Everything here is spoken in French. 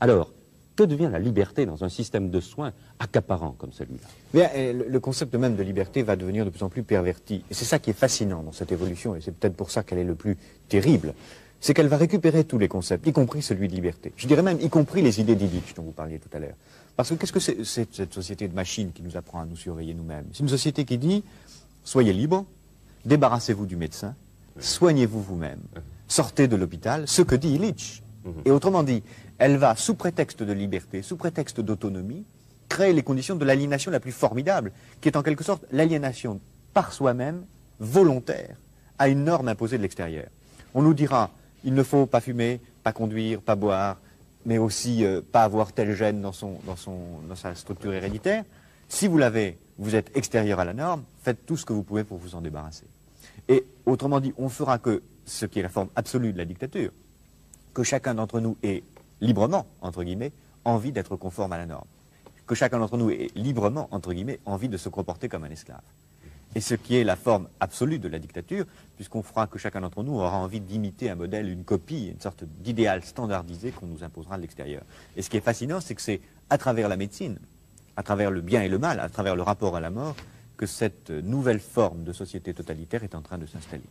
Alors, que devient la liberté dans un système de soins accaparant comme celui-là euh, le concept même de liberté va devenir de plus en plus perverti. Et c'est ça qui est fascinant dans cette évolution, et c'est peut-être pour ça qu'elle est le plus terrible. C'est qu'elle va récupérer tous les concepts, y compris celui de liberté. Je dirais même y compris les idées d'Illich dont vous parliez tout à l'heure. Parce que qu'est-ce que c'est cette société de machines qui nous apprend à nous surveiller nous-mêmes? C'est une société qui dit soyez libre, débarrassez-vous du médecin, soignez-vous vous-même, sortez de l'hôpital, ce que dit Illich. Et autrement dit, elle va, sous prétexte de liberté, sous prétexte d'autonomie, créer les conditions de l'aliénation la plus formidable, qui est en quelque sorte l'aliénation par soi-même, volontaire, à une norme imposée de l'extérieur. On nous dira, il ne faut pas fumer, pas conduire, pas boire, mais aussi euh, pas avoir tel gène dans, dans sa structure héréditaire. Si vous l'avez, vous êtes extérieur à la norme, faites tout ce que vous pouvez pour vous en débarrasser. Et autrement dit, on fera que ce qui est la forme absolue de la dictature, que chacun d'entre nous ait librement, entre guillemets, envie d'être conforme à la norme. Que chacun d'entre nous ait librement, entre guillemets, envie de se comporter comme un esclave. Et ce qui est la forme absolue de la dictature, puisqu'on fera que chacun d'entre nous aura envie d'imiter un modèle, une copie, une sorte d'idéal standardisé qu'on nous imposera de l'extérieur. Et ce qui est fascinant, c'est que c'est à travers la médecine, à travers le bien et le mal, à travers le rapport à la mort, que cette nouvelle forme de société totalitaire est en train de s'installer.